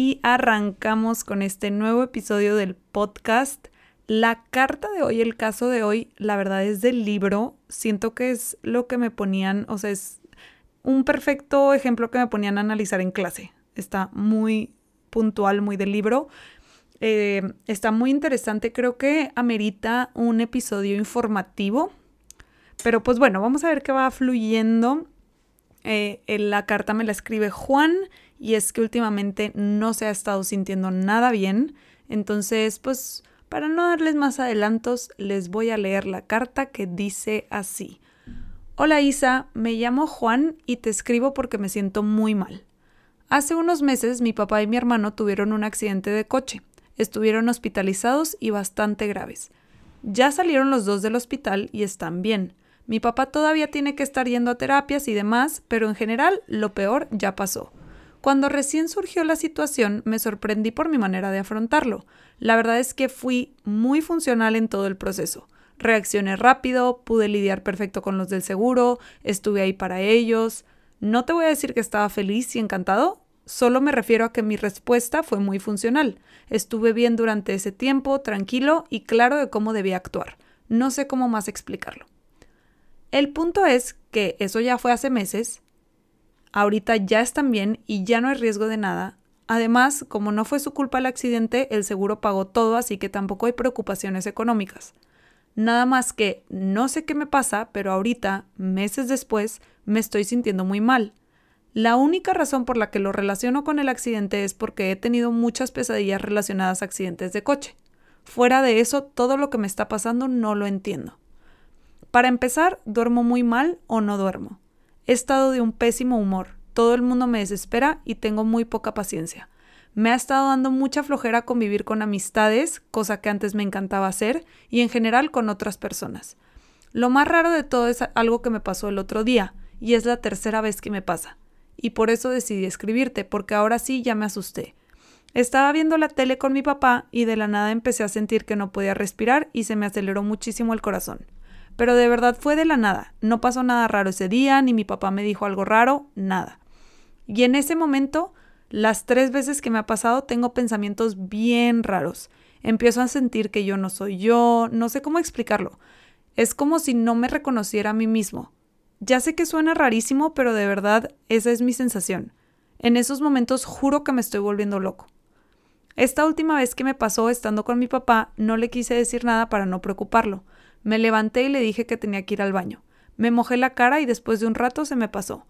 Y arrancamos con este nuevo episodio del podcast. La carta de hoy, el caso de hoy, la verdad es del libro. Siento que es lo que me ponían, o sea, es un perfecto ejemplo que me ponían a analizar en clase. Está muy puntual, muy del libro. Eh, está muy interesante, creo que amerita un episodio informativo. Pero pues bueno, vamos a ver qué va fluyendo. Eh, la carta me la escribe Juan y es que últimamente no se ha estado sintiendo nada bien. Entonces, pues para no darles más adelantos, les voy a leer la carta que dice así. Hola Isa, me llamo Juan y te escribo porque me siento muy mal. Hace unos meses mi papá y mi hermano tuvieron un accidente de coche. Estuvieron hospitalizados y bastante graves. Ya salieron los dos del hospital y están bien. Mi papá todavía tiene que estar yendo a terapias y demás, pero en general lo peor ya pasó. Cuando recién surgió la situación me sorprendí por mi manera de afrontarlo. La verdad es que fui muy funcional en todo el proceso. Reaccioné rápido, pude lidiar perfecto con los del seguro, estuve ahí para ellos. No te voy a decir que estaba feliz y encantado, solo me refiero a que mi respuesta fue muy funcional. Estuve bien durante ese tiempo, tranquilo y claro de cómo debía actuar. No sé cómo más explicarlo. El punto es que eso ya fue hace meses, ahorita ya están bien y ya no hay riesgo de nada. Además, como no fue su culpa el accidente, el seguro pagó todo, así que tampoco hay preocupaciones económicas. Nada más que no sé qué me pasa, pero ahorita, meses después, me estoy sintiendo muy mal. La única razón por la que lo relaciono con el accidente es porque he tenido muchas pesadillas relacionadas a accidentes de coche. Fuera de eso, todo lo que me está pasando no lo entiendo. Para empezar, duermo muy mal o no duermo. He estado de un pésimo humor, todo el mundo me desespera y tengo muy poca paciencia. Me ha estado dando mucha flojera convivir con amistades, cosa que antes me encantaba hacer, y en general con otras personas. Lo más raro de todo es algo que me pasó el otro día, y es la tercera vez que me pasa. Y por eso decidí escribirte, porque ahora sí ya me asusté. Estaba viendo la tele con mi papá y de la nada empecé a sentir que no podía respirar y se me aceleró muchísimo el corazón. Pero de verdad fue de la nada. No pasó nada raro ese día, ni mi papá me dijo algo raro, nada. Y en ese momento las tres veces que me ha pasado tengo pensamientos bien raros. Empiezo a sentir que yo no soy yo, no sé cómo explicarlo. Es como si no me reconociera a mí mismo. Ya sé que suena rarísimo, pero de verdad esa es mi sensación. En esos momentos juro que me estoy volviendo loco. Esta última vez que me pasó estando con mi papá, no le quise decir nada para no preocuparlo. Me levanté y le dije que tenía que ir al baño. Me mojé la cara y después de un rato se me pasó.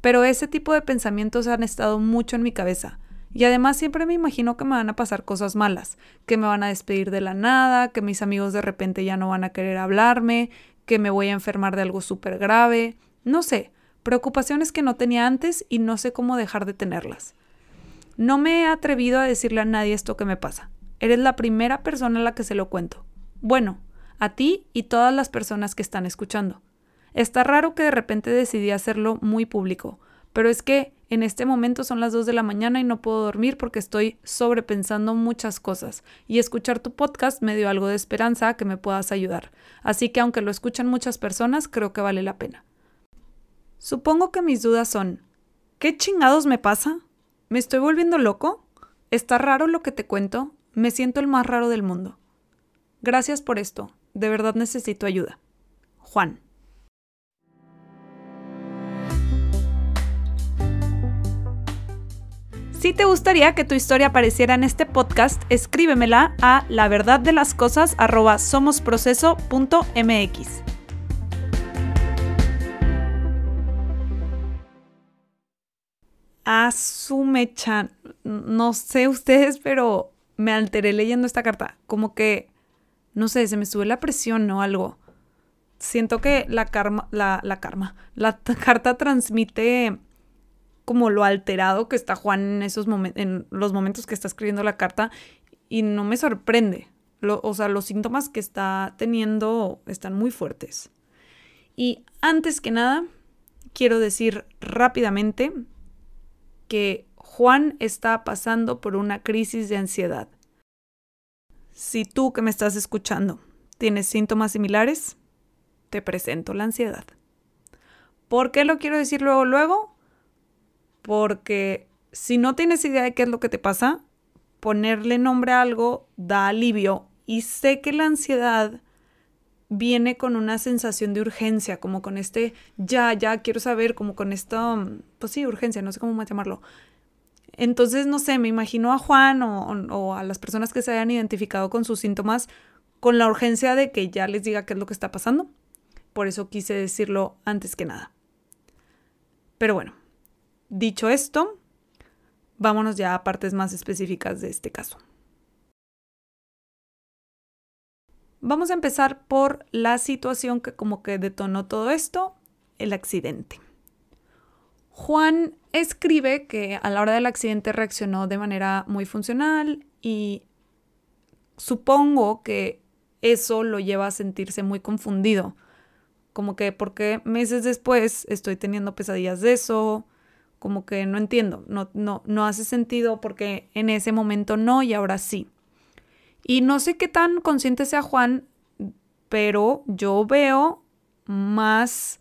Pero ese tipo de pensamientos han estado mucho en mi cabeza. Y además siempre me imagino que me van a pasar cosas malas, que me van a despedir de la nada, que mis amigos de repente ya no van a querer hablarme, que me voy a enfermar de algo súper grave. No sé, preocupaciones que no tenía antes y no sé cómo dejar de tenerlas. No me he atrevido a decirle a nadie esto que me pasa. Eres la primera persona a la que se lo cuento. Bueno, a ti y todas las personas que están escuchando. Está raro que de repente decidí hacerlo muy público, pero es que en este momento son las 2 de la mañana y no puedo dormir porque estoy sobrepensando muchas cosas y escuchar tu podcast me dio algo de esperanza que me puedas ayudar. Así que aunque lo escuchan muchas personas, creo que vale la pena. Supongo que mis dudas son, ¿qué chingados me pasa? ¿Me estoy volviendo loco? ¿Está raro lo que te cuento? Me siento el más raro del mundo. Gracias por esto. De verdad necesito ayuda. Juan. Si te gustaría que tu historia apareciera en este podcast, escríbemela a la verdad. Asume-chan, no sé ustedes, pero me alteré leyendo esta carta. Como que, no sé, se me sube la presión o algo. Siento que la karma, la, la karma, la carta transmite como lo alterado que está Juan en esos momentos, en los momentos que está escribiendo la carta y no me sorprende. o sea, los síntomas que está teniendo están muy fuertes. Y antes que nada, quiero decir rápidamente que Juan está pasando por una crisis de ansiedad. Si tú que me estás escuchando tienes síntomas similares, te presento la ansiedad. ¿Por qué lo quiero decir luego luego? porque si no tienes idea de qué es lo que te pasa, ponerle nombre a algo da alivio y sé que la ansiedad viene con una sensación de urgencia, como con este ya, ya quiero saber, como con esta, pues sí, urgencia, no sé cómo más llamarlo. Entonces, no sé, me imagino a Juan o, a las personas que se hayan identificado con sus síntomas con la urgencia de que ya les diga qué es lo que está pasando. Por eso quise decirlo antes que nada. Pero bueno, Dicho esto, vámonos ya a partes más específicas de este caso. Vamos a empezar por la situación que como que detonó todo esto, el accidente. Juan escribe que a la hora del accidente reaccionó de manera muy funcional y supongo que eso lo lleva a sentirse muy confundido. Como que porque meses después estoy teniendo pesadillas de eso, como que no entiendo, no, no, no hace sentido porque en ese momento no y ahora sí. Y no sé qué tan consciente sea Juan, pero yo veo más,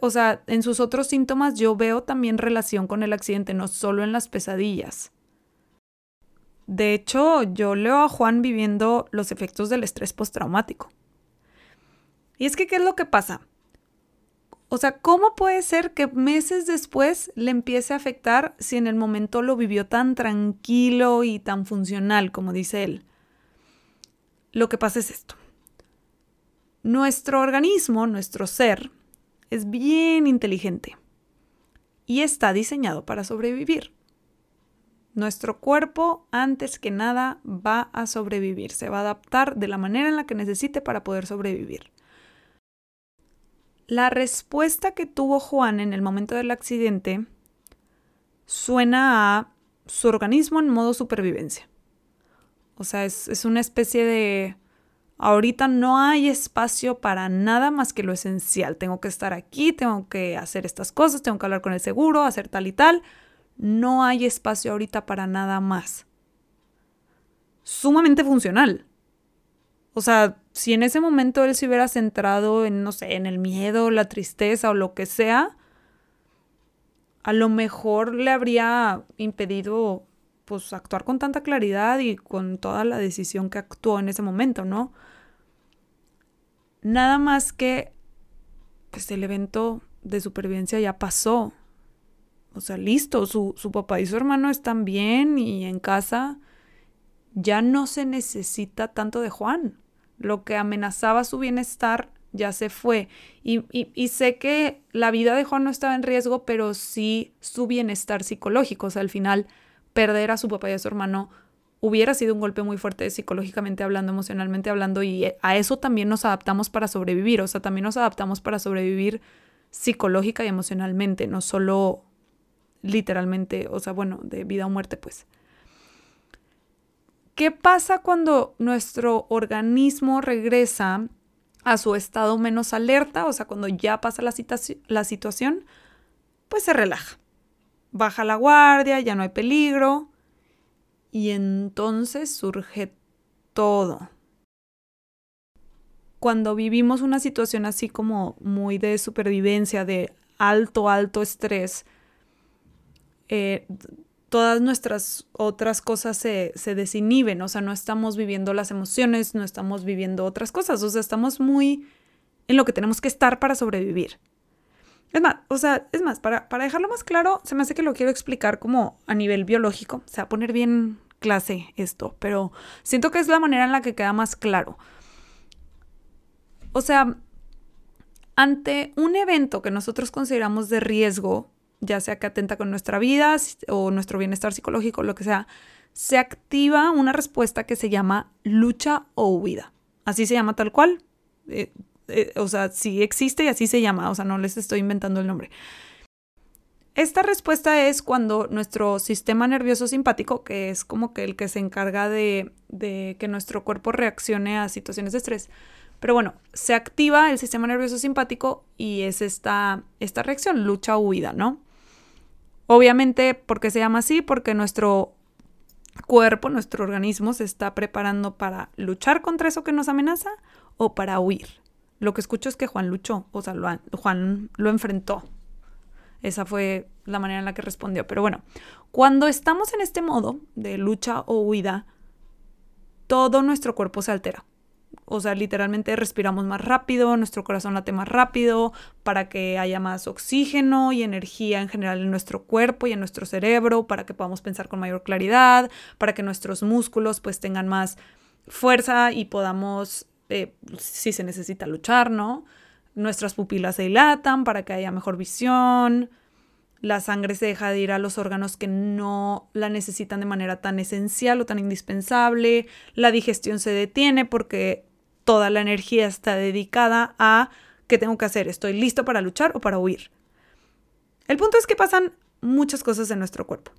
o sea, en sus otros síntomas yo veo también relación con el accidente, no solo en las pesadillas. De hecho, yo leo a Juan viviendo los efectos del estrés postraumático. Y es que, ¿qué es lo que pasa? O sea, ¿cómo puede ser que meses después le empiece a afectar si en el momento lo vivió tan tranquilo y tan funcional, como dice él? Lo que pasa es esto. Nuestro organismo, nuestro ser, es bien inteligente y está diseñado para sobrevivir. Nuestro cuerpo, antes que nada, va a sobrevivir, se va a adaptar de la manera en la que necesite para poder sobrevivir. La respuesta que tuvo Juan en el momento del accidente suena a su organismo en modo supervivencia. O sea, es, una especie de... Ahorita no hay espacio para nada más que lo esencial. Tengo que estar aquí, tengo que hacer estas cosas, tengo que hablar con el seguro, hacer tal y tal. No hay espacio ahorita para nada más. Sumamente funcional. O sea, si en ese momento él se hubiera centrado en, no sé, en el miedo, la tristeza o lo que sea, a lo mejor le habría impedido pues actuar con tanta claridad y con toda la decisión que actuó en ese momento, ¿no? Nada más que pues el evento de supervivencia ya pasó. O sea, listo, su, su papá y su hermano están bien y en casa ya no se necesita tanto de Juan lo que amenazaba su bienestar ya se fue. Y, sé que la vida de Juan no estaba en riesgo, pero sí su bienestar psicológico. O sea, al final, perder a su papá y a su hermano hubiera sido un golpe muy fuerte psicológicamente hablando, emocionalmente hablando, y a eso también nos adaptamos para sobrevivir. O sea, también nos adaptamos para sobrevivir psicológica y emocionalmente, no solo literalmente, o sea, bueno, de vida o muerte, pues. ¿Qué pasa cuando nuestro organismo regresa a su estado menos alerta? O sea, cuando ya pasa la, la situación, pues se relaja. Baja la guardia, ya no hay peligro. Y entonces surge todo. Cuando vivimos una situación así como muy de supervivencia, de alto, alto estrés, eh, todas nuestras otras cosas se, se, desinhiben, o sea, no estamos viviendo las emociones, no estamos viviendo otras cosas, o sea, estamos muy en lo que tenemos que estar para sobrevivir. Es más, o sea, es más, para, para dejarlo más claro, se me hace que lo quiero explicar como a nivel biológico, o sea, poner bien clase esto, pero siento que es la manera en la que queda más claro. O sea, ante un evento que nosotros consideramos de riesgo, ya sea que atenta con nuestra vida o nuestro bienestar psicológico, lo que sea, se activa una respuesta que se llama lucha o huida. Así se llama tal cual. Eh, eh, o sea, sí existe y así se llama. O sea, no les estoy inventando el nombre. Esta respuesta es cuando nuestro sistema nervioso simpático, que es como que el que se encarga de, que nuestro cuerpo reaccione a situaciones de estrés, pero bueno, se activa el sistema nervioso simpático y es esta, esta reacción, lucha huida, ¿no? Obviamente, ¿por qué se llama así? Porque nuestro cuerpo, nuestro organismo se está preparando para luchar contra eso que nos amenaza o para huir. Lo que escucho es que Juan luchó, o sea, Juan lo enfrentó. Esa fue la manera en la que respondió. Pero bueno, cuando estamos en este modo de lucha o huida, todo nuestro cuerpo se altera. O sea, literalmente respiramos más rápido, nuestro corazón late más rápido para que haya más oxígeno y energía en general en nuestro cuerpo y en nuestro cerebro, para que podamos pensar con mayor claridad, para que nuestros músculos pues tengan más fuerza y podamos, eh, si se necesita, luchar, ¿no? Nuestras pupilas se dilatan para que haya mejor visión, la sangre se deja de ir a los órganos que no la necesitan de manera tan esencial o tan indispensable, la digestión se detiene porque toda la energía está dedicada a qué tengo que hacer, estoy listo para luchar o para huir. El punto es que pasan muchas cosas en nuestro cuerpo.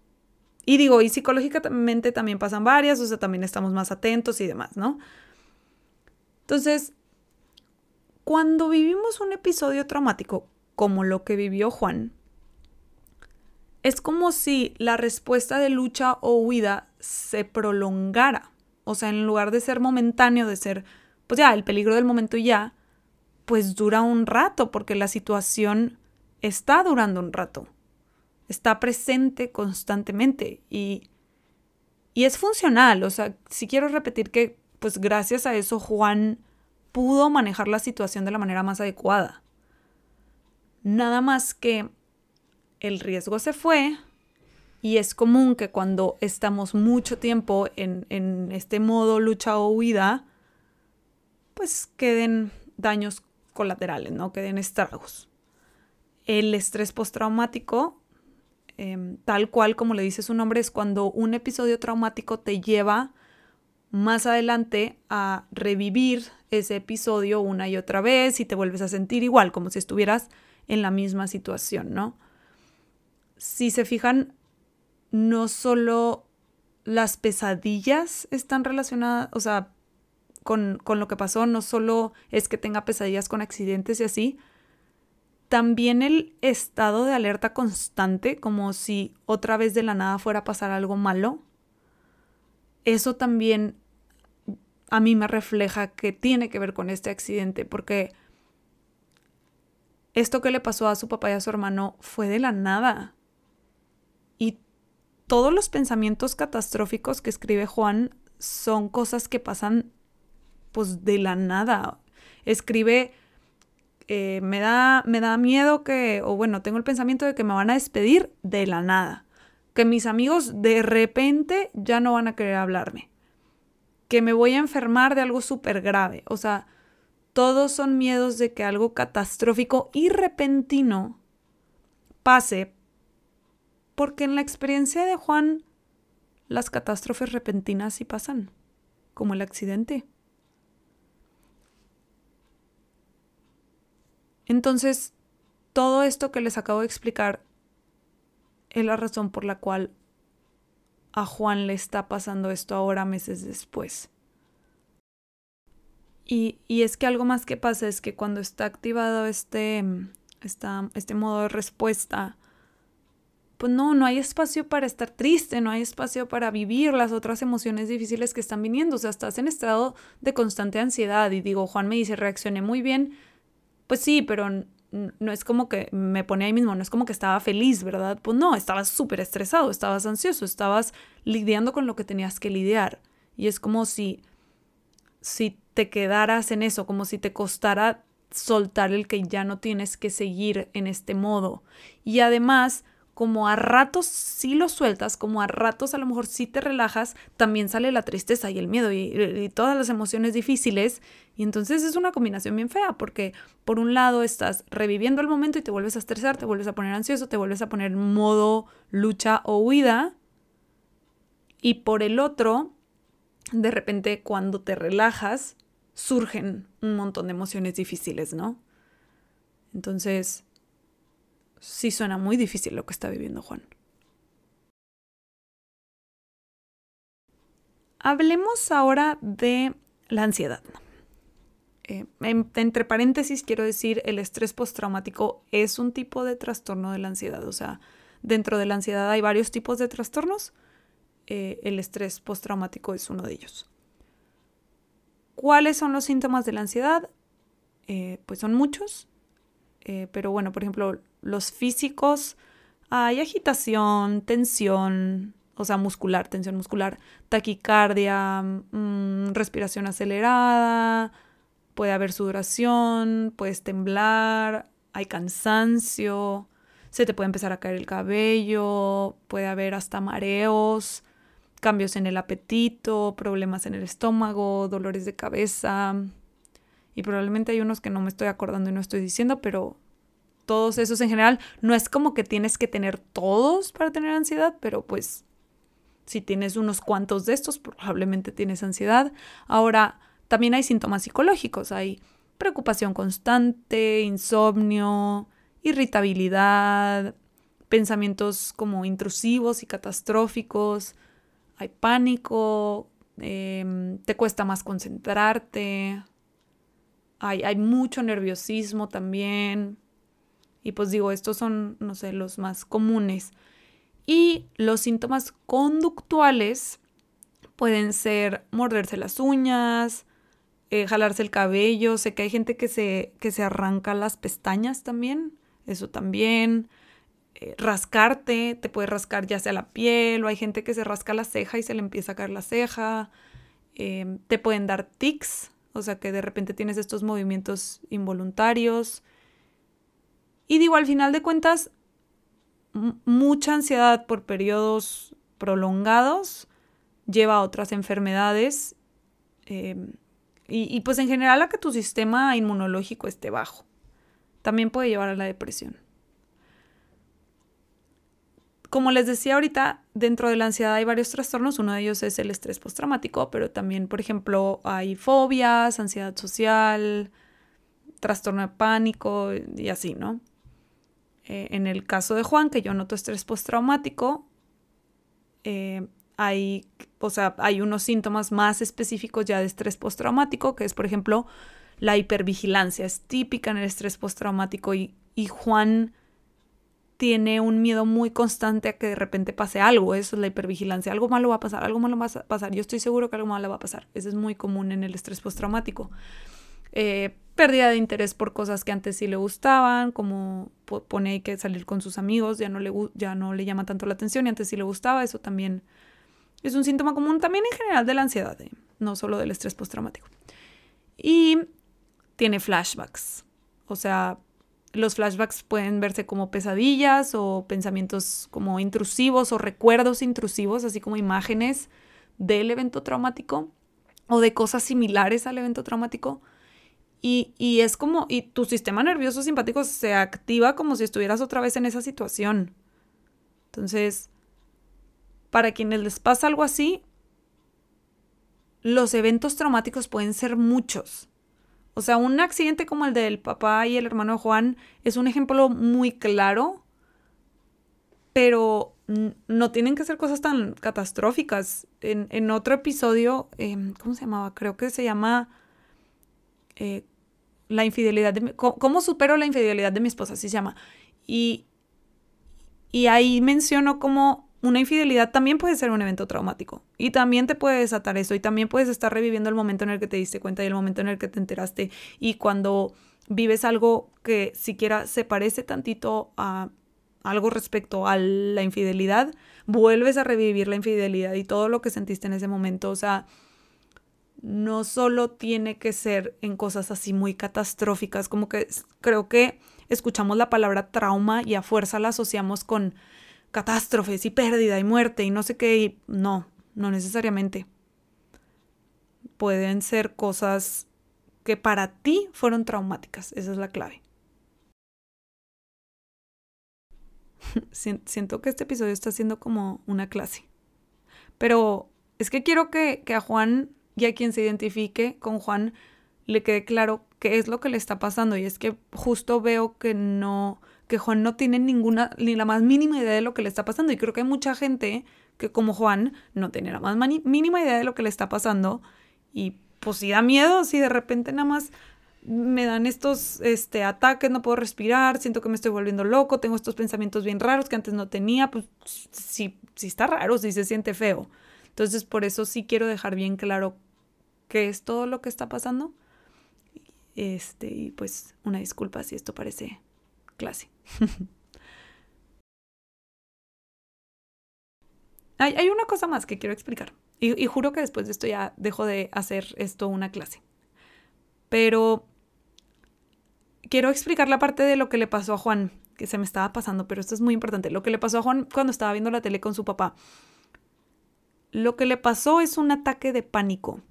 Y digo, y psicológicamente también pasan varias, o sea, también estamos más atentos y demás, ¿no? Entonces, cuando vivimos un episodio traumático como lo que vivió Juan, es como si la respuesta de lucha o huida se prolongara. O sea, en lugar de ser momentáneo, de ser, pues ya, el peligro del momento ya, pues dura un rato, porque la situación está durando un rato. Está presente constantemente y, y es funcional. O sea, si quiero repetir que, pues gracias a eso, Juan pudo manejar la situación de la manera más adecuada. Nada más que el riesgo se fue y es común que cuando estamos mucho tiempo en, en este modo lucha o huida, pues queden daños colaterales, ¿no? Queden estragos. El estrés postraumático, em, tal cual como le dice su nombre, es cuando un episodio traumático te lleva más adelante a revivir ese episodio una y otra vez y te vuelves a sentir igual, como si estuvieras en la misma situación, ¿no? si se fijan, no solo las pesadillas están relacionadas, o sea, con, con, lo que pasó, no solo es que tenga pesadillas con accidentes y así, también el estado de alerta constante, como si otra vez de la nada fuera a pasar algo malo, eso también a mí me refleja que tiene que ver con este accidente, porque esto que le pasó a su papá y a su hermano fue de la nada todos los pensamientos catastróficos que escribe Juan son cosas que pasan pues de la nada. Escribe, eh, me, da, me da miedo que, o bueno, tengo el pensamiento de que me van a despedir de la nada. Que mis amigos de repente ya no van a querer hablarme. Que me voy a enfermar de algo súper grave. O sea, todos son miedos de que algo catastrófico y repentino pase porque en la experiencia de Juan las catástrofes repentinas sí pasan, como el accidente. Entonces, todo esto que les acabo de explicar es la razón por la cual a Juan le está pasando esto ahora meses después. Y, y, es que algo más que pasa es que cuando está activado este, este modo de respuesta, pues no, no hay espacio para estar triste, no hay espacio para vivir las otras emociones difíciles que están viniendo. O sea, estás en estado de constante ansiedad. Y digo, Juan me dice, reaccioné muy bien. Pues sí, pero no es como que me pone ahí mismo, no es como que estaba feliz, ¿verdad? Pues no, estabas súper estresado, estabas ansioso, estabas lidiando con lo que tenías que lidiar. Y es como si, si te quedaras en eso, como si te costara soltar el que ya no tienes que seguir en este modo. Y además, como a ratos sí lo sueltas, como a ratos a lo mejor sí te relajas, también sale la tristeza y el miedo y, todas las emociones difíciles. Y entonces es una combinación bien fea, porque por un lado estás reviviendo el momento y te vuelves a estresar, te vuelves a poner ansioso, te vuelves a poner modo lucha o huida. Y por el otro, de repente cuando te relajas, surgen un montón de emociones difíciles, ¿no? Entonces, sí suena muy difícil lo que está viviendo Juan. Hablemos ahora de la ansiedad. Eh, entre paréntesis, quiero decir, el estrés postraumático es un tipo de trastorno de la ansiedad. O sea, dentro de la ansiedad hay varios tipos de trastornos. Eh, el estrés postraumático es uno de ellos. ¿Cuáles son los síntomas de la ansiedad? Eh, pues son muchos. pero bueno, por ejemplo, los físicos, hay agitación, tensión, o sea, muscular, tensión muscular, taquicardia, mm, respiración acelerada, puede haber sudoración, puedes temblar, hay cansancio, se te puede empezar a caer el cabello, puede haber hasta mareos, cambios en el apetito, problemas en el estómago, dolores de cabeza. Y probablemente hay unos que no me estoy acordando y no estoy diciendo, pero todos esos en general. No es como que tienes que tener todos para tener ansiedad, pero pues si tienes unos cuantos de estos, probablemente tienes ansiedad. Ahora, también hay síntomas psicológicos, hay preocupación constante, insomnio, irritabilidad, pensamientos como intrusivos y catastróficos, hay pánico, em, te cuesta más concentrarte, hay, hay mucho nerviosismo también, y pues digo, estos son, no sé, los más comunes. Y los síntomas conductuales pueden ser morderse las uñas, eh, jalarse el cabello. Sé que hay gente que se, que se arranca las pestañas también. Eso también. Eh, rascarte, te puede rascar ya sea la piel o hay gente que se rasca la ceja y se le empieza a caer la ceja. Em, te pueden dar tics, o sea que de repente tienes estos movimientos involuntarios. Y digo, al final de cuentas, mucha ansiedad por periodos prolongados lleva a otras enfermedades em, y, y, pues en general a que tu sistema inmunológico esté bajo. También puede llevar a la depresión. Como les decía ahorita, dentro de la ansiedad hay varios trastornos. Uno de ellos es el estrés postraumático, pero también, por ejemplo, hay fobias, ansiedad social, trastorno de pánico y así, ¿no? Eh, en el caso de Juan, que yo noto estrés postraumático, eh, hay, o sea, hay unos síntomas más específicos ya de estrés postraumático, que es, por ejemplo, la hipervigilancia. Es típica en el estrés postraumático y, y Juan tiene un miedo muy constante a que de repente pase algo. Eso es la hipervigilancia. Algo malo va a pasar, algo malo va a pasar. Yo estoy seguro que algo malo va a pasar. Eso es muy común en el estrés postraumático. Eh, pérdida de interés por cosas que antes sí le gustaban, como pone que salir con sus amigos, ya no, le, ya no le llama tanto la atención y antes sí le gustaba, eso también es un síntoma común también en general de la ansiedad, ¿eh? no solo del estrés postraumático. Y tiene flashbacks, o sea, los flashbacks pueden verse como pesadillas o pensamientos como intrusivos o recuerdos intrusivos, así como imágenes del evento traumático o de cosas similares al evento traumático y, es como, y tu sistema nervioso simpático se activa como si estuvieras otra vez en esa situación. Entonces, para quienes les pasa algo así, los eventos traumáticos pueden ser muchos. O sea, un accidente como el del papá y el hermano de Juan es un ejemplo muy claro, pero no tienen que ser cosas tan catastróficas. En, otro episodio, em, ¿cómo se llamaba? Creo que se llama eh, la infidelidad de mi, ¿cómo, supero la infidelidad de mi esposa? Así se llama. Y, y ahí menciono cómo una infidelidad también puede ser un evento traumático y también te puede desatar eso y también puedes estar reviviendo el momento en el que te diste cuenta y el momento en el que te enteraste y cuando vives algo que siquiera se parece tantito a algo respecto a la infidelidad, vuelves a revivir la infidelidad y todo lo que sentiste en ese momento, o sea, no solo tiene que ser en cosas así muy catastróficas, como que creo que escuchamos la palabra trauma y a fuerza la asociamos con catástrofes y pérdida y muerte y no sé qué, y no, no necesariamente. Pueden ser cosas que para ti fueron traumáticas, esa es la clave. Siento que este episodio está siendo como una clase. Pero es que quiero que, que, a Juan y a quien se identifique con Juan le quede claro qué es lo que le está pasando. Y es que justo veo que no, que Juan no tiene ninguna, ni la más mínima idea de lo que le está pasando. Y creo que hay mucha gente que como Juan no tiene la más mínima idea de lo que le está pasando. Y pues sí da miedo si de repente nada más me dan estos este, ataques, no puedo respirar, siento que me estoy volviendo loco, tengo estos pensamientos bien raros que antes no tenía, pues sí, sí está raro, sí se siente feo. Entonces por eso sí quiero dejar bien claro qué es todo lo que está pasando. Este, y pues una disculpa si esto parece clase. hay, hay, una cosa más que quiero explicar. Y, y juro que después de esto ya dejo de hacer esto una clase. Pero quiero explicar la parte de lo que le pasó a Juan, que se me estaba pasando, pero esto es muy importante. Lo que le pasó a Juan cuando estaba viendo la tele con su papá. Lo que le pasó es un ataque de pánico.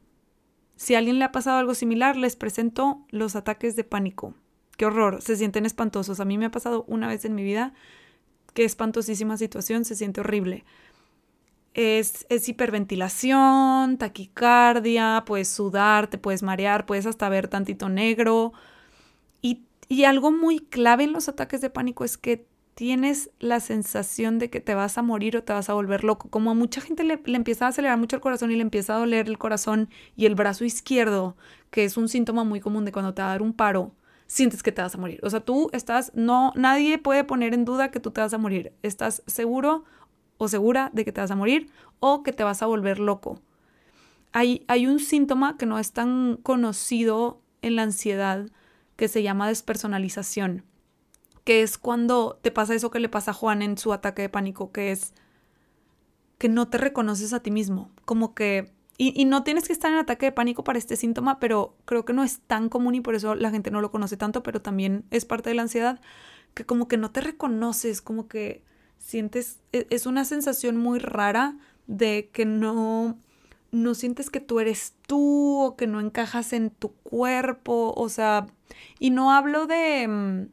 Si a alguien le ha pasado algo similar, les presento los ataques de pánico. Qué horror, se sienten espantosos. A mí me ha pasado una vez en mi vida. Qué espantosísima situación, se siente horrible. Es, es, hiperventilación, taquicardia, puedes sudar, te puedes marear, puedes hasta ver tantito negro. Y, y algo muy clave en los ataques de pánico es que tienes la sensación de que te vas a morir o te vas a volver loco. Como a mucha gente le, empieza a acelerar mucho el corazón y le empieza a doler el corazón y el brazo izquierdo, que es un síntoma muy común de cuando te va a dar un paro, sientes que te vas a morir. O sea, tú estás, no, nadie puede poner en duda que tú te vas a morir. Estás seguro o segura de que te vas a morir o que te vas a volver loco. Hay un síntoma que no es tan conocido en la ansiedad que se llama despersonalización que es cuando te pasa eso que le pasa a Juan en su ataque de pánico, que es que no te reconoces a ti mismo, como que... Y, no tienes que estar en ataque de pánico para este síntoma, pero creo que no es tan común y por eso la gente no lo conoce tanto, pero también es parte de la ansiedad, que como que no te reconoces, como que sientes, e, es una sensación muy rara de que no, no sientes que tú eres tú o que no encajas en tu cuerpo, o sea, y no hablo de mm,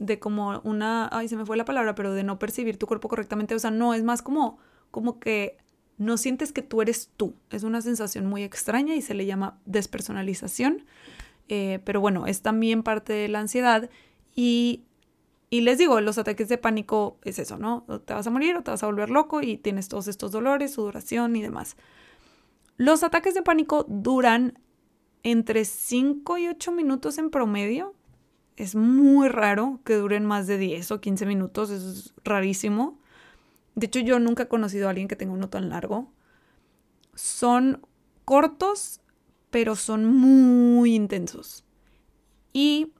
de como una, ay, se me fue la palabra, pero de no percibir tu cuerpo correctamente, o sea, no, es más como, como que no sientes que tú eres tú, es una sensación muy extraña y se le llama despersonalización, eh, pero bueno, es también parte de la ansiedad y, y les digo, los ataques de pánico es eso, ¿no? te vas a morir o te vas a volver loco y tienes todos estos dolores, sudoración y demás. Los ataques de pánico duran entre 5 y 8 minutos en promedio, es muy raro que duren más de 10 o 15 minutos, es rarísimo. De hecho, yo nunca he conocido a alguien que tenga uno tan largo. Son cortos, pero son muy intensos. Y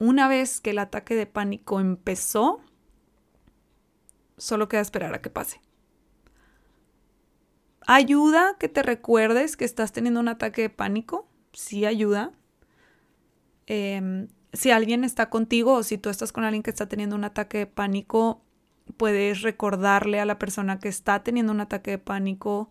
una vez que el ataque de pánico empezó, solo queda esperar a que pase. Ayuda que te recuerdes que estás teniendo un ataque de pánico, sí ayuda. Eh, si alguien está contigo o si tú estás con alguien que está teniendo un ataque de pánico, puedes recordarle a la persona que está teniendo un ataque de pánico.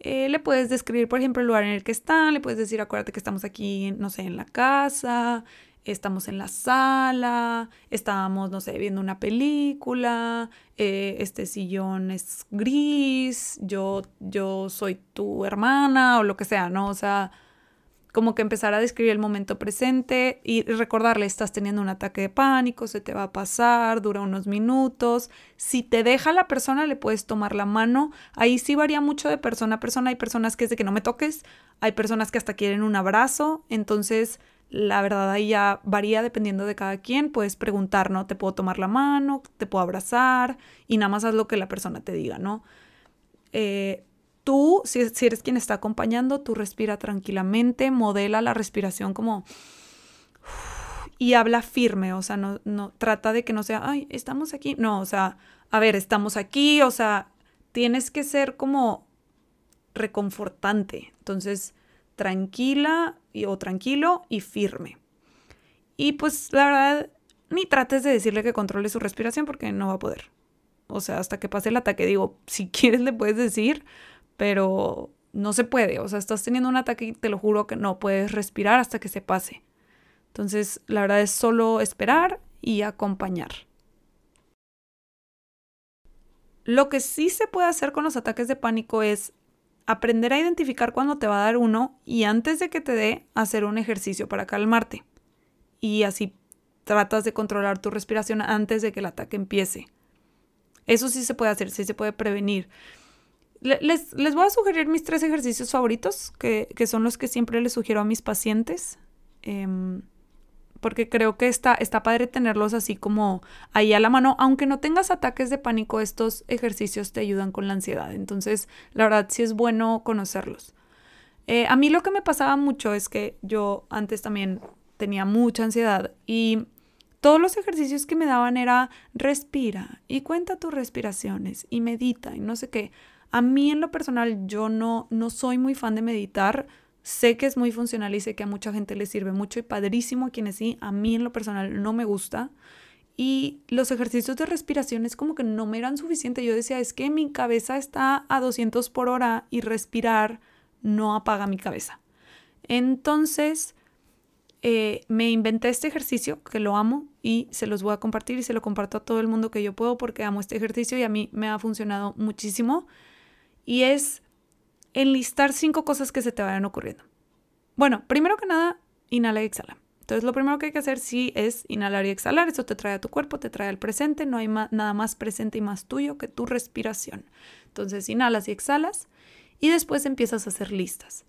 Eh, le puedes describir, por ejemplo, el lugar en el que están, le puedes decir, acuérdate que estamos aquí, no sé, en la casa, estamos en la sala, estábamos, no sé, viendo una película, eh, este sillón es gris, yo, yo soy tu hermana o lo que sea, ¿no? O sea, como que empezar a describir el momento presente y recordarle, estás teniendo un ataque de pánico, se te va a pasar, dura unos minutos. Si te deja la persona, le puedes tomar la mano. Ahí sí varía mucho de persona a persona. Hay personas que es de que no me toques, hay personas que hasta quieren un abrazo. Entonces, la verdad ahí ya varía dependiendo de cada quien. Puedes preguntar, ¿no? Te puedo tomar la mano, te puedo abrazar y nada más haz lo que la persona te diga, ¿no? Eh, tú, si, eres quien está acompañando, tú respira tranquilamente, modela la respiración como... Y habla firme, o sea, no, no trata de que no sea, ay, estamos aquí. No, o sea, a ver, estamos aquí, o sea, tienes que ser como reconfortante. Entonces, tranquila y, o tranquilo y firme. Y pues la verdad, ni trates de decirle que controle su respiración porque no va a poder. O sea, hasta que pase el ataque, digo, si quieres le puedes decir, pero no se puede. O sea, estás teniendo un ataque y te lo juro que no puedes respirar hasta que se pase. Entonces, la verdad es solo esperar y acompañar. Lo que sí se puede hacer con los ataques de pánico es aprender a identificar cuándo te va a dar uno y antes de que te dé, hacer un ejercicio para calmarte. Y así tratas de controlar tu respiración antes de que el ataque empiece. Eso sí se puede hacer, sí se puede prevenir. Les, les voy a sugerir mis tres ejercicios favoritos, que, son los que siempre les sugiero a mis pacientes. Em, porque creo que está, está padre tenerlos así como ahí a la mano. Aunque no tengas ataques de pánico, estos ejercicios te ayudan con la ansiedad. Entonces, la verdad, sí es bueno conocerlos. Eh, a mí lo que me pasaba mucho es que yo antes también tenía mucha ansiedad y todos los ejercicios que me daban era respira y cuenta tus respiraciones y medita y no sé qué. A mí en lo personal yo no, no soy muy fan de meditar. Sé que es muy funcional y sé que a mucha gente le sirve mucho y padrísimo a quienes sí. A mí en lo personal no me gusta. Y los ejercicios de respiración es como que no me eran suficientes. Yo decía, es que mi cabeza está a 200 por hora y respirar no apaga mi cabeza. Entonces, eh, me inventé este ejercicio que lo amo y se los voy a compartir y se lo comparto a todo el mundo que yo puedo porque amo este ejercicio y a mí me ha funcionado muchísimo. Y es enlistar cinco cosas que se te vayan ocurriendo. Bueno, primero que nada, inhala y exhala. Entonces, lo primero que hay que hacer sí es inhalar y exhalar. Eso te trae a tu cuerpo, te trae al presente. No hay nada más presente y más tuyo que tu respiración. Entonces, inhalas y exhalas y después empiezas a hacer listas.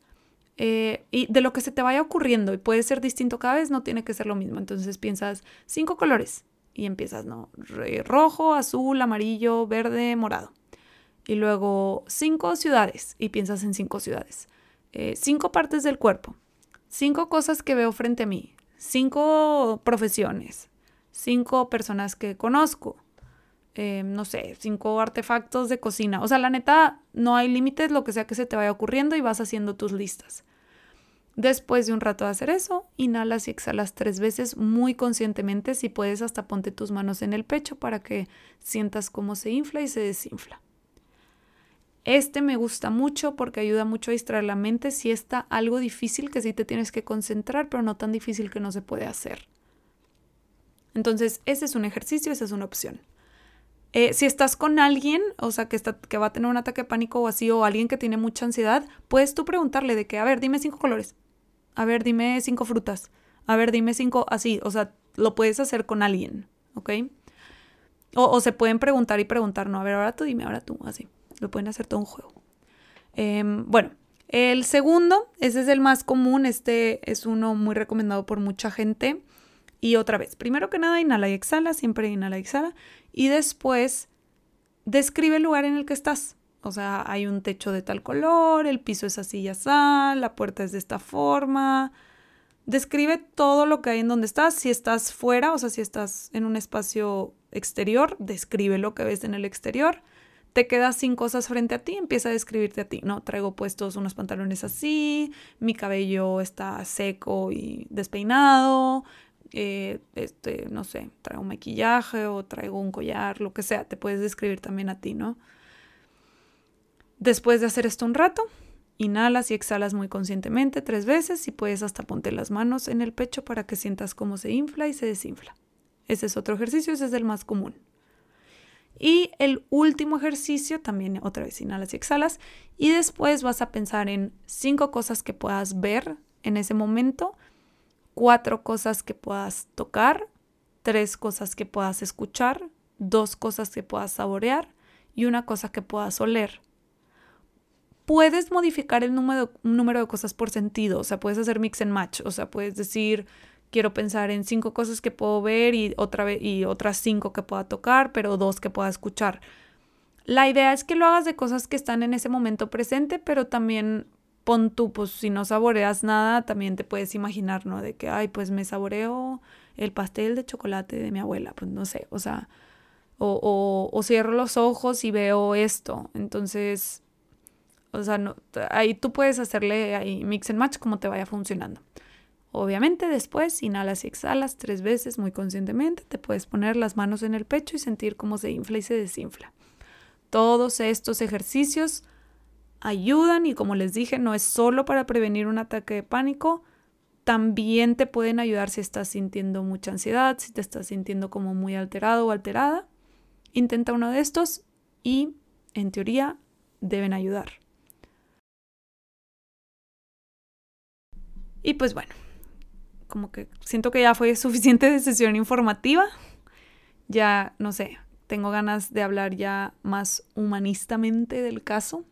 Eh, y de lo que se te vaya ocurriendo, y puede ser distinto cada vez, no tiene que ser lo mismo. Entonces piensas cinco colores y empiezas, ¿no? Rojo, azul, amarillo, verde, morado. Y luego cinco ciudades y piensas en cinco ciudades. Eh, cinco partes del cuerpo. Cinco cosas que veo frente a mí. Cinco profesiones. Cinco personas que conozco. Eh, no sé, cinco artefactos de cocina. O sea, la neta, no hay límites, lo que sea que se te vaya ocurriendo y vas haciendo tus listas. Después de un rato de hacer eso, inhalas y exhalas tres veces muy conscientemente. Si puedes, hasta ponte tus manos en el pecho para que sientas cómo se infla y se desinfla. Este me gusta mucho porque ayuda mucho a distraer la mente si está algo difícil que sí te tienes que concentrar, pero no tan difícil que no se puede hacer. Entonces, ese es un ejercicio, esa es una opción. Eh, si estás con alguien, o sea, que, está, que va a tener un ataque de pánico o así, o alguien que tiene mucha ansiedad, puedes tú preguntarle de que, a ver, dime cinco colores, a ver, dime cinco frutas, a ver, dime cinco, así, o sea, lo puedes hacer con alguien, ¿ok? O, se pueden preguntar y preguntar, no, a ver, ahora tú dime, ahora tú, así, lo pueden hacer todo un juego. Em, bueno, el segundo, ese es el más común, este es uno muy recomendado por mucha gente. Y otra vez, primero que nada, inhala y exhala, siempre inhala y exhala. Y después, describe el lugar en el que estás. O sea, hay un techo de tal color, el piso es así y así, la puerta es de esta forma. Describe todo lo que hay en donde estás. Si estás fuera, o sea, si estás en un espacio exterior, describe lo que ves en el exterior. Te quedas sin cosas frente a ti, empieza a describirte a ti. No, traigo puestos unos pantalones así, mi cabello está seco y despeinado, eh, este, no sé, traigo un maquillaje o traigo un collar, lo que sea, te puedes describir también a ti, ¿no? Después de hacer esto un rato, inhalas y exhalas muy conscientemente tres veces y puedes hasta ponte las manos en el pecho para que sientas cómo se infla y se desinfla. Ese es otro ejercicio, ese es el más común. Y el último ejercicio, también otra vez inhalas y exhalas, y después vas a pensar en cinco cosas que puedas ver en ese momento cuatro cosas que puedas tocar, tres cosas que puedas escuchar, dos cosas que puedas saborear y una cosa que puedas oler. Puedes modificar el número, número de cosas por sentido, o sea, puedes hacer mix and match, o sea, puedes decir, quiero pensar en cinco cosas que puedo ver y, otra vez, y otras cinco que pueda tocar, pero dos que pueda escuchar. La idea es que lo hagas de cosas que están en ese momento presente, pero también pon tú, pues si no saboreas nada, también te puedes imaginar, ¿no? De que, ay, pues me saboreo el pastel de chocolate de mi abuela, pues no sé, o sea, o, o, cierro los ojos y veo esto. Entonces, O sea, no, ahí tú puedes hacerle ahí mix and match como te vaya funcionando. Obviamente después inhalas y exhalas tres veces muy conscientemente. Te puedes poner las manos en el pecho y sentir cómo se infla y se desinfla. Todos estos ejercicios ayudan y como les dije, no es solo para prevenir un ataque de pánico, también te pueden ayudar si estás sintiendo mucha ansiedad, si te estás sintiendo como muy alterado o alterada. Intenta uno de estos y en teoría deben ayudar. Y pues bueno, como que siento que ya fue suficiente de sesión informativa. Ya, no sé, tengo ganas de hablar ya más humanistamente del caso.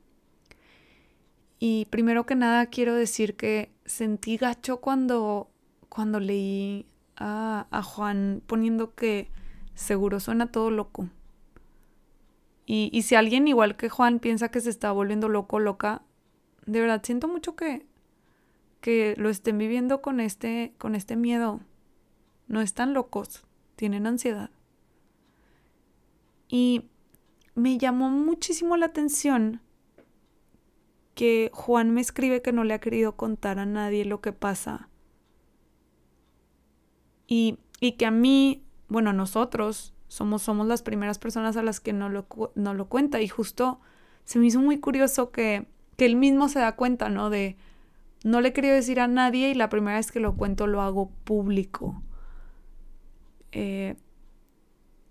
Y primero que nada quiero decir que sentí gacho cuando, cuando leí a, a Juan poniendo que seguro suena todo loco. Y, y, si alguien igual que Juan piensa que se está volviendo loco, loca, de verdad siento mucho que, que lo estén viviendo con este, con este miedo. No están locos, tienen ansiedad. Y me llamó muchísimo la atención que Juan me escribe que no le ha querido contar a nadie lo que pasa. Y, y que a mí, bueno, nosotros somos, somos las primeras personas a las que no lo, no lo cuenta. Y justo se me hizo muy curioso que, que él mismo se da cuenta, ¿no? De, no le querido decir a nadie y la primera vez que lo cuento lo hago público. Eh,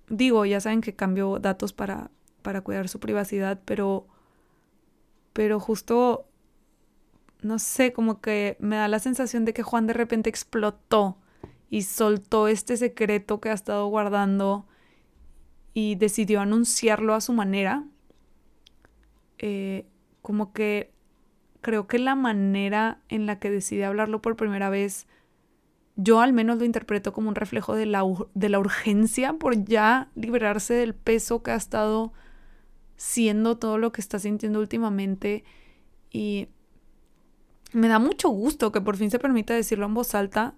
digo, ya saben que cambio datos para, para cuidar su privacidad, pero pero justo, no sé, como que me da la sensación de que Juan de repente explotó y soltó este secreto que ha estado guardando y decidió anunciarlo a su manera. Eh, como que creo que la manera en la que decide hablarlo por primera vez, yo al menos lo interpreto como un reflejo de la, de la urgencia por ya liberarse del peso que ha estado siendo todo lo que está sintiendo últimamente y me da mucho gusto que por fin se permita decirlo en voz alta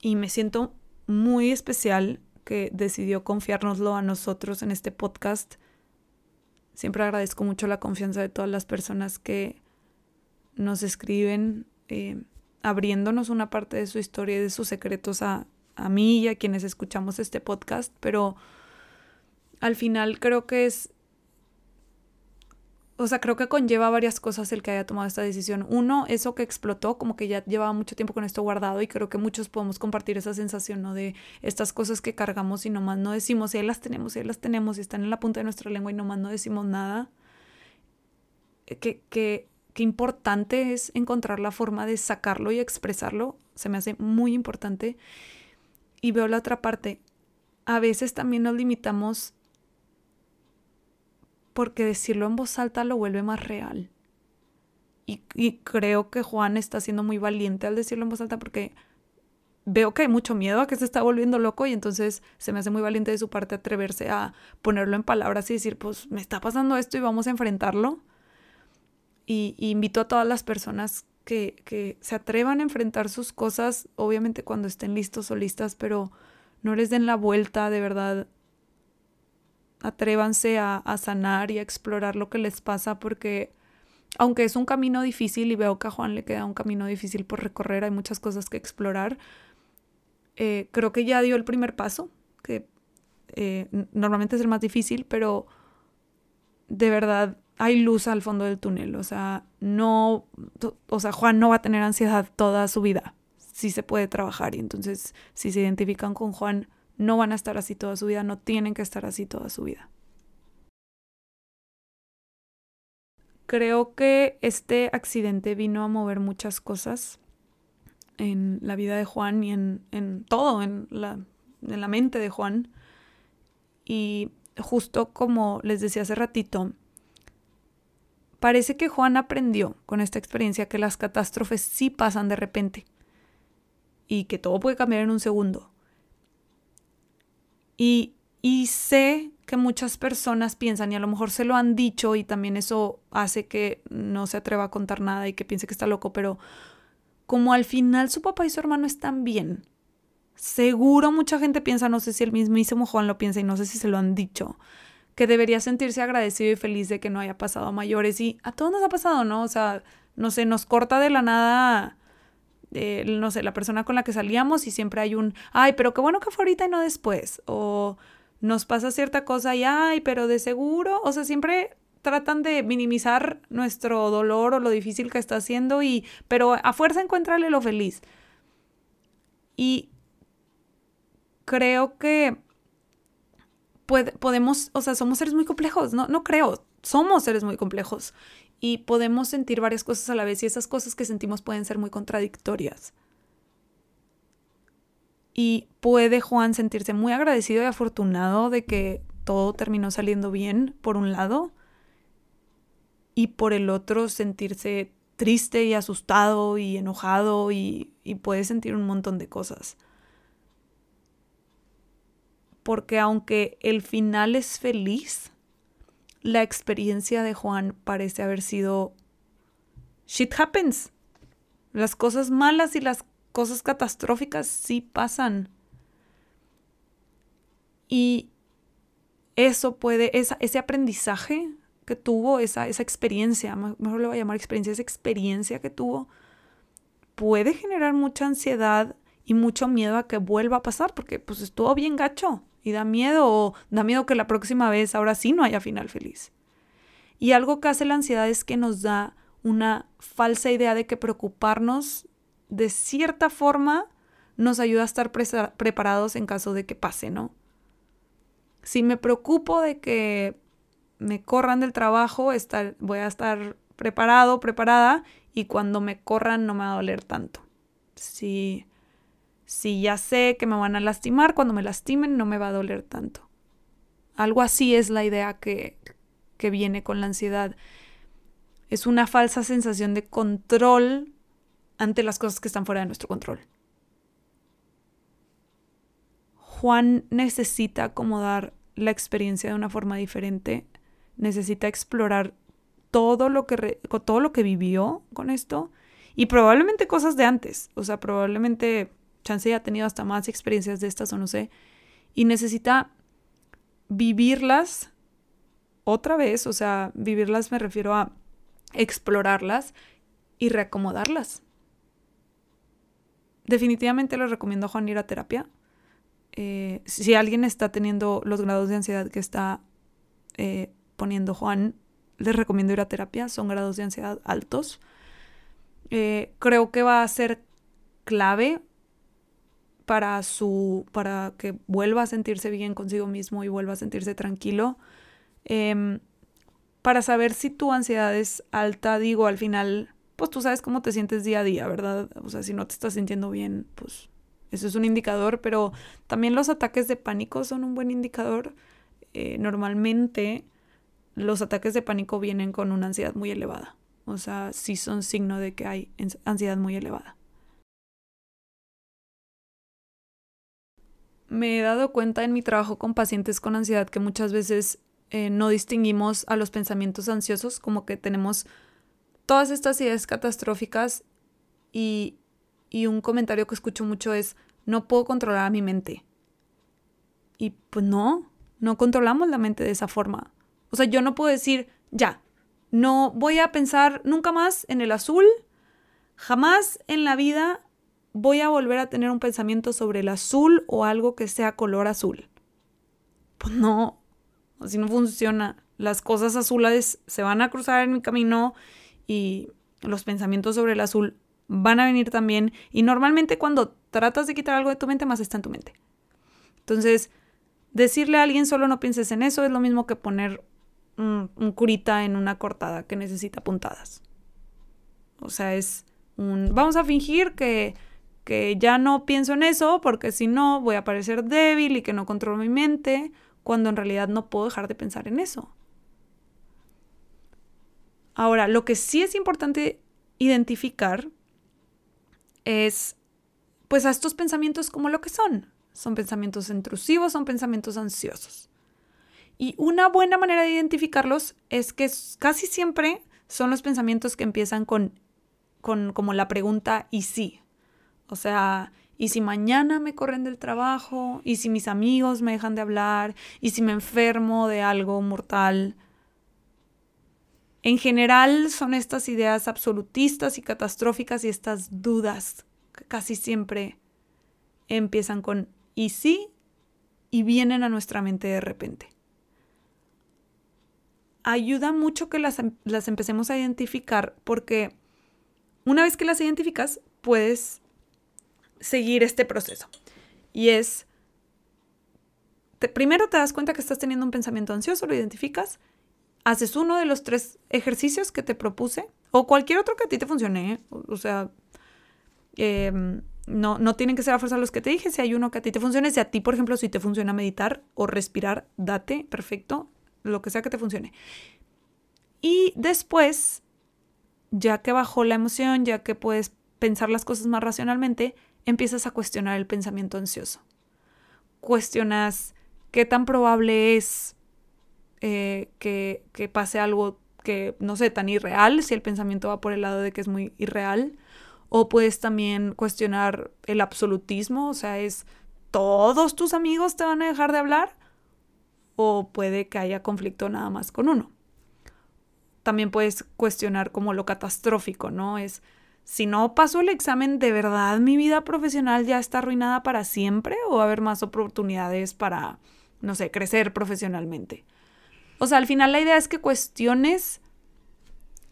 y me siento muy especial que decidió confiárnoslo a nosotros en este podcast. Siempre agradezco mucho la confianza de todas las personas que nos escriben, eh, abriéndonos una parte de su historia y de sus secretos a, a mí y a quienes escuchamos este podcast, pero al final creo que es o sea, creo que conlleva varias cosas el que haya tomado esta decisión. Uno, eso que explotó, como que ya llevaba mucho tiempo con esto guardado y creo que muchos podemos compartir esa sensación, ¿no? De estas cosas que cargamos y nomás no decimos, y las tenemos, y las tenemos, y están en la punta de nuestra lengua y nomás no decimos nada. Eh, que, que, qué importante es encontrar la forma de sacarlo y expresarlo. Se me hace muy importante. Y veo la otra parte. A veces también nos limitamos porque decirlo en voz alta lo vuelve más real. Y, creo que Juan está siendo muy valiente al decirlo en voz alta porque veo que hay mucho miedo a que se está volviendo loco y entonces se me hace muy valiente de su parte atreverse a ponerlo en palabras y decir, pues me está pasando esto y vamos a enfrentarlo. Y, invito a todas las personas que, que, se atrevan a enfrentar sus cosas, obviamente cuando estén listos o listas, pero no les den la vuelta, de verdad, atrévanse a, sanar y a explorar lo que les pasa porque aunque es un camino difícil y veo que a Juan le queda un camino difícil por recorrer, hay muchas cosas que explorar, eh, creo que ya dio el primer paso, que eh, normalmente es el más difícil, pero de verdad hay luz al fondo del túnel, o sea, no, o sea, Juan no va a tener ansiedad toda su vida, sí se puede trabajar y entonces si se identifican con Juan, no van a estar así toda su vida, no tienen que estar así toda su vida. Creo que este accidente vino a mover muchas cosas en la vida de Juan y en, en todo, en la, en la mente de Juan. Y justo como les decía hace ratito, parece que Juan aprendió con esta experiencia que las catástrofes sí pasan de repente y que todo puede cambiar en un segundo. Y, sé que muchas personas piensan y a lo mejor se lo han dicho y también eso hace que no se atreva a contar nada y que piense que está loco, pero como al final su papá y su hermano están bien, seguro mucha gente piensa, no sé si el mismísimo Juan lo piensa y no sé si se lo han dicho, que debería sentirse agradecido y feliz de que no haya pasado a mayores. Y a todos nos ha pasado, ¿no? O sea, no sé, nos corta de la nada, eh, no sé, la persona con la que salíamos y siempre hay un, ay, pero qué bueno que fue ahorita y no después. O nos pasa cierta cosa y, ay, pero de seguro. O sea, siempre tratan de minimizar nuestro dolor o lo difícil que está haciendo y, pero a fuerza encuéntrale lo feliz. Y creo que podemos, o sea, somos seres muy complejos, no, no creo, somos seres muy complejos y podemos sentir varias cosas a la vez y esas cosas que sentimos pueden ser muy contradictorias. Y puede Juan sentirse muy agradecido y afortunado de que todo terminó saliendo bien, por un lado, y por el otro sentirse triste y asustado y enojado y, y puede sentir un montón de cosas porque aunque el final es feliz, la experiencia de Juan parece haber sido shit happens. Las cosas malas y las cosas catastróficas sí pasan. Y eso puede, ese aprendizaje que tuvo, esa, esa experiencia, mejor le voy a llamar experiencia, esa experiencia que tuvo, puede generar mucha ansiedad y mucho miedo a que vuelva a pasar, porque pues estuvo bien gacho y da miedo o da miedo que la próxima vez ahora sí no haya final feliz. Y algo que hace la ansiedad es que nos da una falsa idea de que preocuparnos de cierta forma nos ayuda a estar preparados en caso de que pase, ¿no? Si me preocupo de que me corran del trabajo, estar, voy a estar preparado, preparada, y cuando me corran no me va a doler tanto. Si si ya sé que me van a lastimar, cuando me lastimen no me va a doler tanto. Algo así es la idea que, que viene con la ansiedad. Es una falsa sensación de control ante las cosas que están fuera de nuestro control. Juan necesita acomodar la experiencia de una forma diferente, necesita explorar todo lo que, todo lo que vivió con esto y probablemente cosas de antes, o sea, probablemente chance ya ha tenido hasta más experiencias de estas o no sé, y necesita vivirlas otra vez, o sea, vivirlas me refiero a explorarlas y reacomodarlas. Definitivamente les recomiendo a Juan ir a terapia. Eh, si alguien está teniendo los grados de ansiedad que está eh, poniendo Juan, les recomiendo ir a terapia. Son grados de ansiedad altos. Eh, creo que va a ser clave para su para que vuelva a sentirse bien consigo mismo y vuelva a sentirse tranquilo. Em, para saber si tu ansiedad es alta digo al final pues tú sabes cómo te sientes día a día verdad o sea si no te estás sintiendo bien pues eso es un indicador pero también los ataques de pánico son un buen indicador. Eh, normalmente los ataques de pánico vienen con una ansiedad muy elevada. O sea sí son signo de que hay ansiedad muy elevada me he dado cuenta en mi trabajo con pacientes con ansiedad que muchas veces eh, no distinguimos a los pensamientos ansiosos, como que tenemos todas estas ideas catastróficas y, y un comentario que escucho mucho es, no puedo controlar a mi mente. Y pues no, no controlamos la mente de esa forma. O sea, yo no puedo decir, ya, no voy a pensar nunca más en el azul, jamás en la vida voy a volver a tener un pensamiento sobre el azul o algo que sea color azul. Pues no, así no funciona. Las cosas azules se van a cruzar en mi camino y los pensamientos sobre el azul van a venir también. Y normalmente cuando tratas de quitar algo de tu mente, más está en tu mente. Entonces, decirle a alguien solo no pienses en eso es lo mismo que poner un, un curita en una cortada que necesita puntadas. O sea, es un... Vamos a fingir que que ya no pienso en eso porque si no voy a parecer débil y que no controlo mi mente, cuando en realidad no puedo dejar de pensar en eso. Ahora, lo que sí es importante identificar es pues a estos pensamientos como lo que son. Son pensamientos intrusivos, son pensamientos ansiosos. Y una buena manera de identificarlos es que casi siempre son los pensamientos que empiezan con, con como la pregunta ¿y sí? O sea, ¿Y si mañana me corren del trabajo? ¿Y si mis amigos me dejan de hablar? ¿Y si me enfermo de algo mortal? En general son estas ideas absolutistas y catastróficas y estas dudas que casi siempre empiezan con ¿y sí? y vienen a nuestra mente de repente ayuda mucho que las, em, las empecemos a identificar porque una vez que las identificas, puedes seguir este proceso. Y es, primero te das cuenta que estás teniendo un pensamiento ansioso, lo identificas, haces uno de los tres ejercicios que te propuse o cualquier otro que a ti te funcione. ¿eh? O, sea, em, no, no tienen que ser a fuerza los que te dije. Si hay uno que a ti te funcione, si a ti, por ejemplo, si te funciona meditar o respirar, date, perfecto lo que sea que te funcione. Y después, ya que bajó la emoción, ya que puedes pensar las cosas más racionalmente, empiezas a cuestionar el pensamiento ansioso. Cuestionas qué tan probable es eh, que, que pase algo que, no sé, tan irreal, si el pensamiento va por el lado de que es muy irreal. O puedes también cuestionar el absolutismo, o sea, es todos tus amigos te van a dejar de hablar o puede que haya conflicto nada más con uno. También puedes cuestionar como lo catastrófico, ¿no? Es, si no paso el examen, ¿de verdad mi vida profesional ya está arruinada para siempre o va a haber más oportunidades para, no sé, crecer profesionalmente? O sea, al final la idea es que cuestiones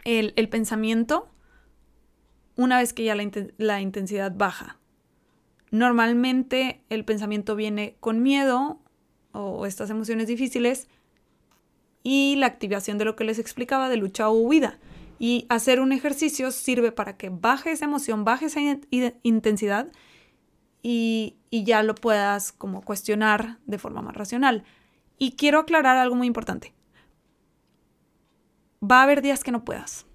el, pensamiento una vez que ya la, la intensidad baja. Normalmente el pensamiento viene con miedo o estas emociones difíciles y la activación de lo que les explicaba de lucha o huida. Y hacer un ejercicio sirve para que baje esa emoción, baje esa intensidad y, ya lo puedas como cuestionar de forma más racional. Y quiero aclarar algo muy importante. Va a haber días que no puedas.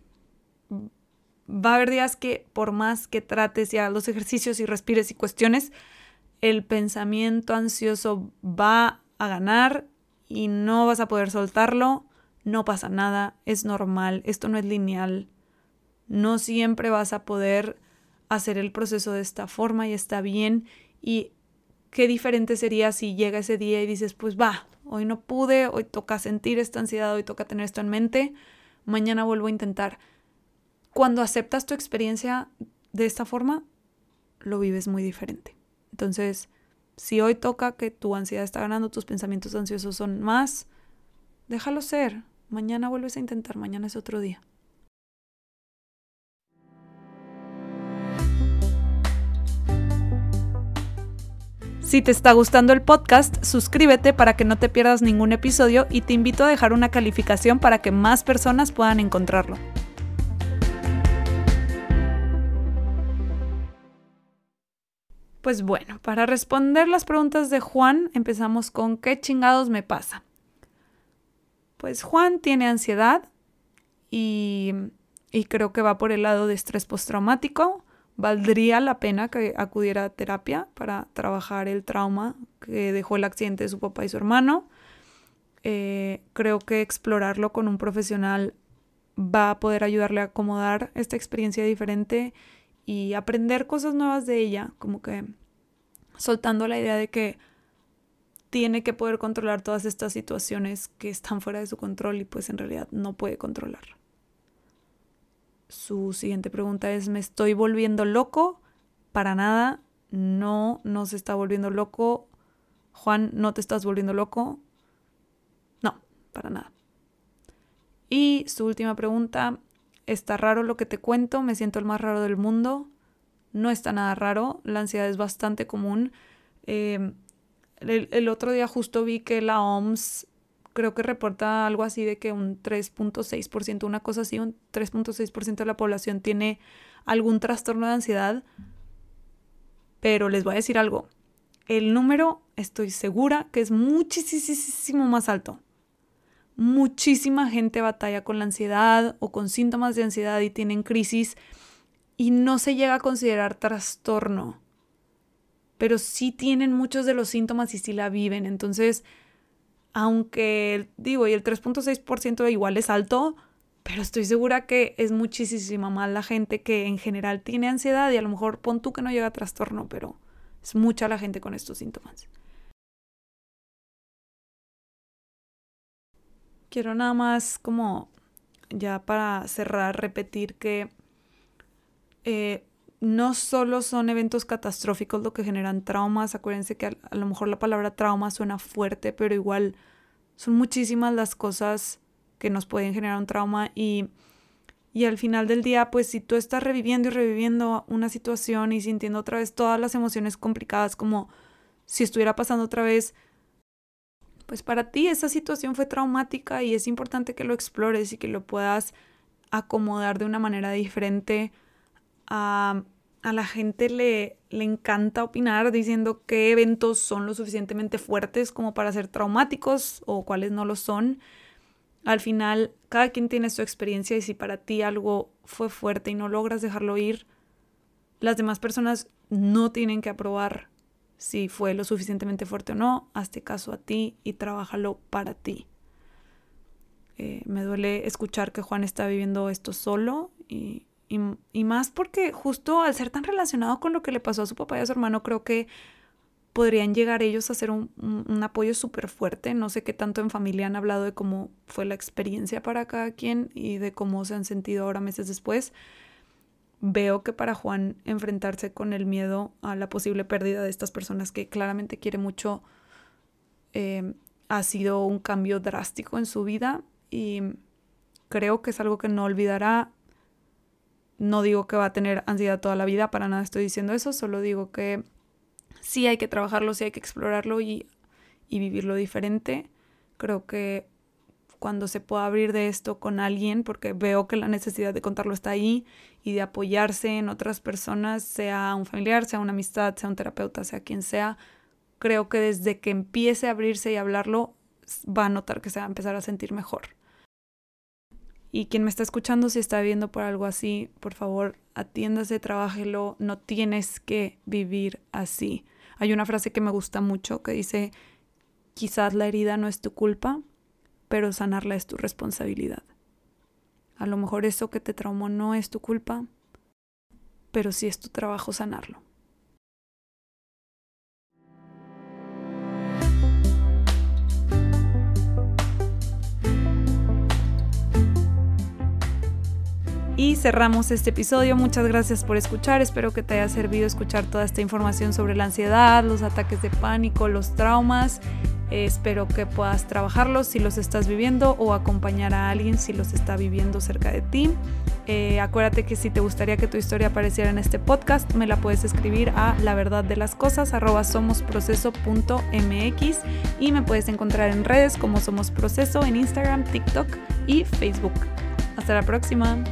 Va a haber días que por más que trates y hagas los ejercicios y respires y cuestiones, el pensamiento ansioso va a ganar y no vas a poder soltarlo, no pasa nada, es normal, esto no es lineal. No siempre vas a poder hacer el proceso de esta forma y está bien. Y qué diferente sería si llega ese día y dices, pues va, hoy no pude, hoy toca sentir esta ansiedad, hoy toca tener esto en mente, mañana vuelvo a intentar. Cuando aceptas tu experiencia de esta forma, lo vives muy diferente. Entonces, si hoy toca que tu ansiedad está ganando, tus pensamientos ansiosos son más, déjalo ser. Mañana vuelves a intentar, mañana es otro día. Si te está gustando el podcast, suscríbete para que no te pierdas ningún episodio y te invito a dejar una calificación para que más personas puedan encontrarlo. Pues bueno, para responder las preguntas de Juan, empezamos con ¿qué chingados me pasa? Pues Juan tiene ansiedad y, creo que va por el lado de estrés postraumático. Valdría la pena que acudiera a terapia para trabajar el trauma que dejó el accidente de su papá y su hermano. Eh, creo que explorarlo con un profesional va a poder ayudarle a acomodar esta experiencia diferente y aprender cosas nuevas de ella, como que soltando la idea de que tiene que poder controlar todas estas situaciones que están fuera de su control y pues en realidad no puede controlar. Su siguiente pregunta es, ¿me estoy volviendo loco? Para nada, no, no se está volviendo loco. Juan, ¿no te estás volviendo loco? No, para nada. Y su última pregunta, está raro lo que te cuento, me siento el más raro del mundo. No está nada raro, la ansiedad es bastante común. Em, el, otro día justo vi que la OMS creo que reporta algo así de que un 3.6%, una cosa así, un 3.6% de la población tiene algún trastorno de ansiedad. Pero les voy a decir algo, el número estoy segura que es muchísimo más alto. Muchísima gente batalla con la ansiedad o con síntomas de ansiedad y tienen crisis y no se llega a considerar trastorno, pero sí tienen muchos de los síntomas y sí la viven. Entonces, aunque digo, y el 3.6% igual es alto, pero estoy segura que es muchísima más la gente que en general tiene ansiedad y a lo mejor pon tú que no llega a trastorno, pero Es mucha la gente con estos síntomas. Quiero nada más como ya para cerrar, repetir que eh, no solo son eventos catastróficos lo que generan traumas, acuérdense que a, lo mejor la palabra trauma suena fuerte, pero igual son muchísimas las cosas que nos pueden generar un trauma y, y al final del día, pues si tú estás reviviendo y reviviendo una situación y sintiendo otra vez todas las emociones complicadas como si estuviera pasando otra vez, pues para ti esa situación fue traumática y es importante que lo explores y que lo puedas acomodar de una manera diferente. A, a la gente le, le encanta opinar diciendo qué eventos son lo suficientemente fuertes como para ser traumáticos o cuáles no lo son. Al final, cada quien tiene su experiencia y si para ti algo fue fuerte y no logras dejarlo ir, las demás personas no tienen que aprobar si fue lo suficientemente fuerte o no, hazte caso a ti y trabájalo para ti. Eh, me duele escuchar que Juan está viviendo esto solo y, y, más porque justo al ser tan relacionado con lo que le pasó a su papá y a su hermano, creo que podrían llegar ellos a un, un apoyo súper fuerte. No sé qué tanto en familia han hablado de cómo fue la experiencia para cada quien y de cómo se han sentido ahora meses después veo que para Juan enfrentarse con el miedo a la posible pérdida de estas personas que claramente quiere mucho eh, ha sido un cambio drástico en su vida y creo que es algo que no olvidará. No digo que va a tener ansiedad toda la vida, para nada estoy diciendo eso, solo digo que sí hay que trabajarlo, sí hay que explorarlo y, y vivirlo diferente. Creo que cuando se pueda abrir de esto con alguien, porque veo que la necesidad de contarlo está ahí y de apoyarse en otras personas, sea un familiar, sea una amistad, sea un terapeuta, sea quien sea, creo que desde que empiece a abrirse y hablarlo, va a notar que se va a empezar a sentir mejor. Y quien me está escuchando, si está viviendo por algo así, por favor, atiéndase, trabájelo, no tienes que vivir así. Hay una frase que me gusta mucho que dice, quizás la herida no es tu culpa, pero sanarla es tu responsabilidad. A lo mejor eso que te traumó no es tu culpa, pero sí es tu trabajo sanarlo. Y cerramos este episodio. Muchas gracias por escuchar. Espero que te haya servido escuchar toda esta información sobre la ansiedad, los ataques de pánico, los traumas espero que puedas trabajarlos si los estás viviendo o acompañar a alguien si los está viviendo cerca de ti. Eh, acuérdate que si te gustaría que tu historia apareciera en este podcast, me la puedes escribir a la verdad de las cosas y me puedes encontrar en redes como Somos Proceso en Instagram, TikTok y Facebook. Hasta la próxima.